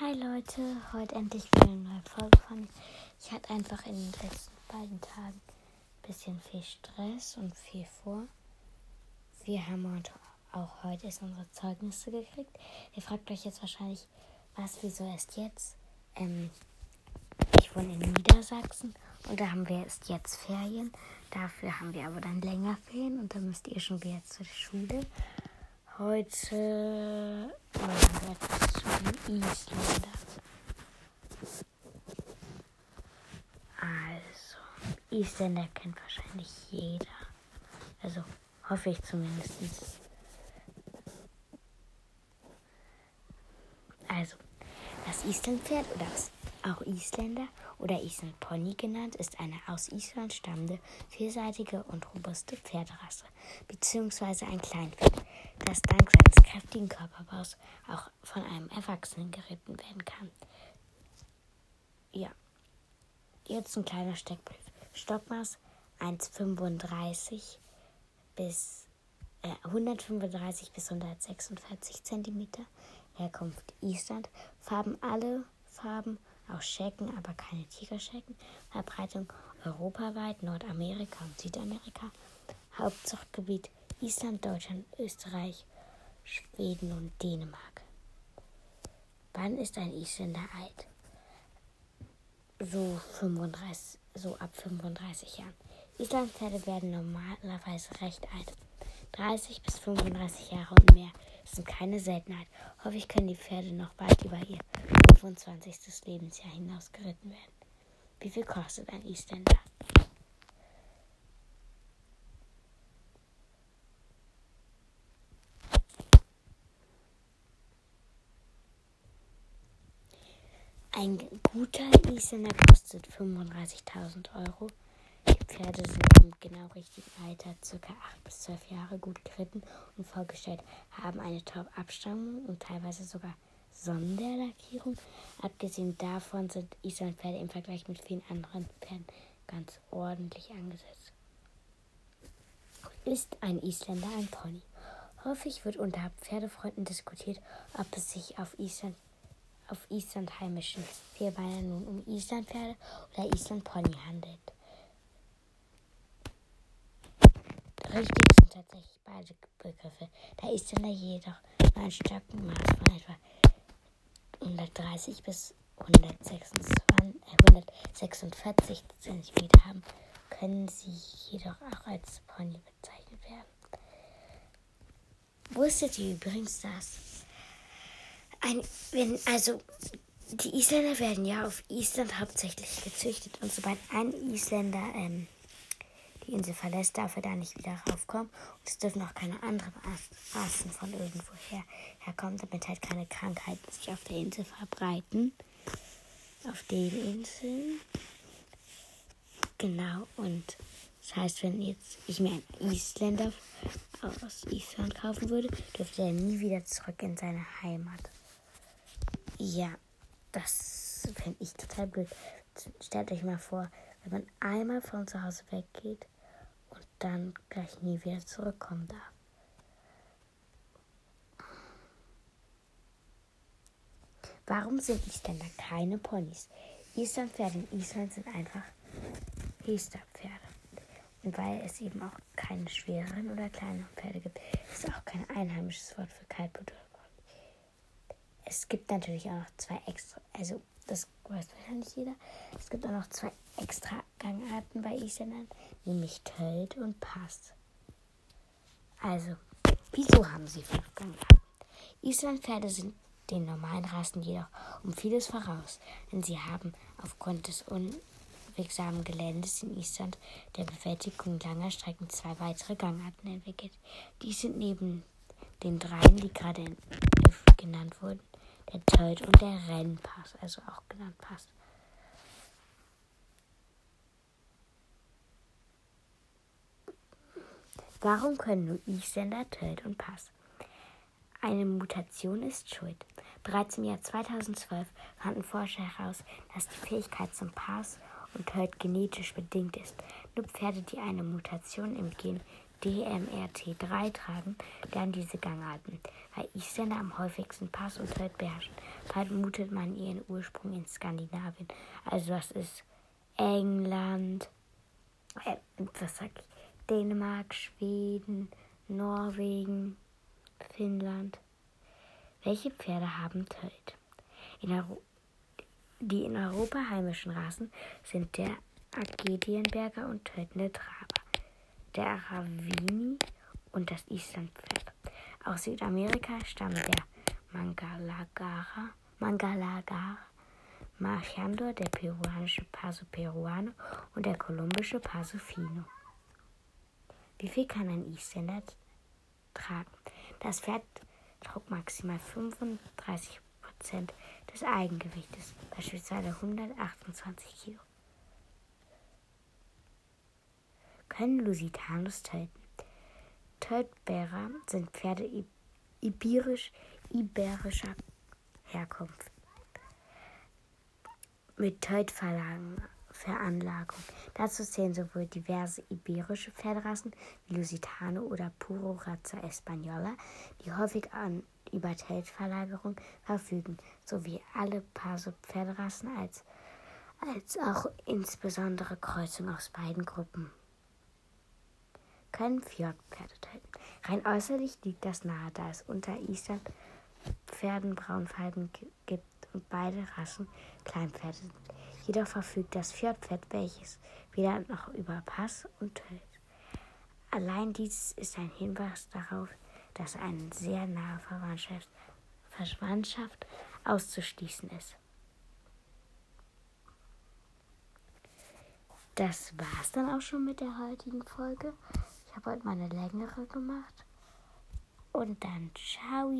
Hi Leute, heute endlich wieder eine neue Folge von mir. Ich hatte einfach in den letzten beiden Tagen ein bisschen viel Stress und viel vor. Wir haben auch heute erst unsere Zeugnisse gekriegt. Ihr fragt euch jetzt wahrscheinlich, was, wieso erst jetzt? Ähm, ich wohne in Niedersachsen und da haben wir erst jetzt Ferien. Dafür haben wir aber dann länger Ferien und dann müsst ihr schon wieder zur Schule. Heute machen wir etwas zu den Isländer. Also, Isländer kennt wahrscheinlich jeder. Also, hoffe ich zumindest. Also, das Islandpferd oder auch Isländer oder Islandpony genannt, ist eine aus Island stammende, vielseitige und robuste Pferderasse, beziehungsweise ein Kleinpferd das dank seines kräftigen Körperbaus auch von einem Erwachsenen geritten werden kann. Ja, jetzt ein kleiner Steckbrief. Stockmaß 1,35 bis äh, 135 bis 146 cm. Herkunft Island. Farben alle Farben, auch Schecken, aber keine Tigerschecken. Verbreitung europaweit, Nordamerika und Südamerika. Hauptzuchtgebiet Island, Deutschland, Österreich, Schweden und Dänemark. Wann ist ein Isländer alt? So, 35, so ab 35 Jahren. Islandpferde werden normalerweise recht alt. 30 bis 35 Jahre und mehr sind keine Seltenheit. Häufig können die Pferde noch weit über ihr 25. Lebensjahr hinaus geritten werden. Wie viel kostet ein Isländer? Ein guter Isländer kostet 35.000 Euro. Die Pferde sind im genau richtigen Alter, ca. 8 bis 12 Jahre, gut geritten und vorgestellt, haben eine Top-Abstammung und teilweise sogar Sonderlackierung. Abgesehen davon sind Islandpferde im Vergleich mit vielen anderen Pferden ganz ordentlich angesetzt. Ist ein Isländer ein Pony? Häufig wird unter Pferdefreunden diskutiert, ob es sich auf Island auf Island heimischen Vierbeiner nun um Islandpferde oder Islandpony handelt. Richtig sind tatsächlich beide Begriffe. Der Isländer jedoch nur ein Stockenmaß von etwa 130 bis 126, äh, 146 cm haben, können sie jedoch auch als Pony bezeichnet werden. Wusstet ihr übrigens das? Ein, wenn, also die Isländer werden ja auf Island hauptsächlich gezüchtet und sobald ein Isländer ähm, die Insel verlässt, darf er da nicht wieder raufkommen. Und es dürfen auch keine anderen Rassen von irgendwoher herkommen, damit halt keine Krankheiten sich auf der Insel verbreiten. Auf den Inseln. Genau, und das heißt, wenn jetzt ich mir einen Isländer aus Island kaufen würde, dürfte er nie wieder zurück in seine Heimat. Ja, das fände ich total blöd. Stellt euch mal vor, wenn man einmal von zu Hause weggeht und dann gleich nie wieder zurückkommen darf. Warum sind Isländer keine Ponys? Islandpferde in Island sind einfach Hester-Pferde. Und weil es eben auch keine schwereren oder kleineren Pferde gibt, ist auch kein einheimisches Wort für Kaltblut es gibt natürlich auch noch zwei extra, also das weiß wahrscheinlich jeder. Es gibt auch noch zwei extra Gangarten bei Isländern, nämlich Tölt und Pass. Also, wieso haben sie fünf Gangarten? Islandpferde sind den normalen Rassen jedoch um vieles voraus, denn sie haben aufgrund des unwegsamen Geländes in Island der Bewältigung langer Strecken zwei weitere Gangarten entwickelt. Dies sind neben den dreien, die gerade genannt wurden, der Tölt und der Rennpass, also auch genannt Pass. Warum können nur Isländer Tölt und Pass? Eine Mutation ist schuld. Bereits im Jahr 2012 fanden Forscher heraus, dass die Fähigkeit zum Pass und Tölt genetisch bedingt ist. Nur Pferde, die eine Mutation im Gen DMRT3 tragen, lernen diese Gangarten. Weil Isländer am häufigsten Pass und Tölt beherrschen, vermutet man ihren Ursprung in Skandinavien. Also das ist England, äh, was sag ich, Dänemark, Schweden, Norwegen, Finnland. Welche Pferde haben Tölt? Die in Europa heimischen Rassen sind der Agedienberger und Tötende Traber, der Aravini und das Islandpferd. Aus Südamerika stammen der Mangalagara, Mangalagar, Marchandor, der peruanische Paso Peruano und der kolumbische Paso Fino. Wie viel kann ein Isländer tragen? Das Pferd trug maximal 35 Prozent des Eigengewichtes, beispielsweise 128 Kilo. Können Lusitanus töten? Tötbärer sind Pferde iberisch, iberischer Herkunft mit Tötveranlagung. Dazu zählen sowohl diverse iberische Pferderassen wie Lusitano oder Puro Raza Española, die häufig an über Tötverlagerung verfügen, sowie alle Paso-Pferderassen als, als auch insbesondere Kreuzungen aus beiden Gruppen können Fjordpferde. Rein äußerlich liegt das nahe, da es unter Island Pferden Braunfalben gibt und beide Rassen Kleinpferde sind. Jedoch verfügt das Fjordpferd, welches weder noch über Pass und tötet. Allein dies ist ein Hinweis darauf, dass eine sehr nahe Verwandtschaft, Verwandtschaft auszuschließen ist. Das war's dann auch schon mit der heutigen Folge habe heute mal eine längere gemacht. Und dann ciao.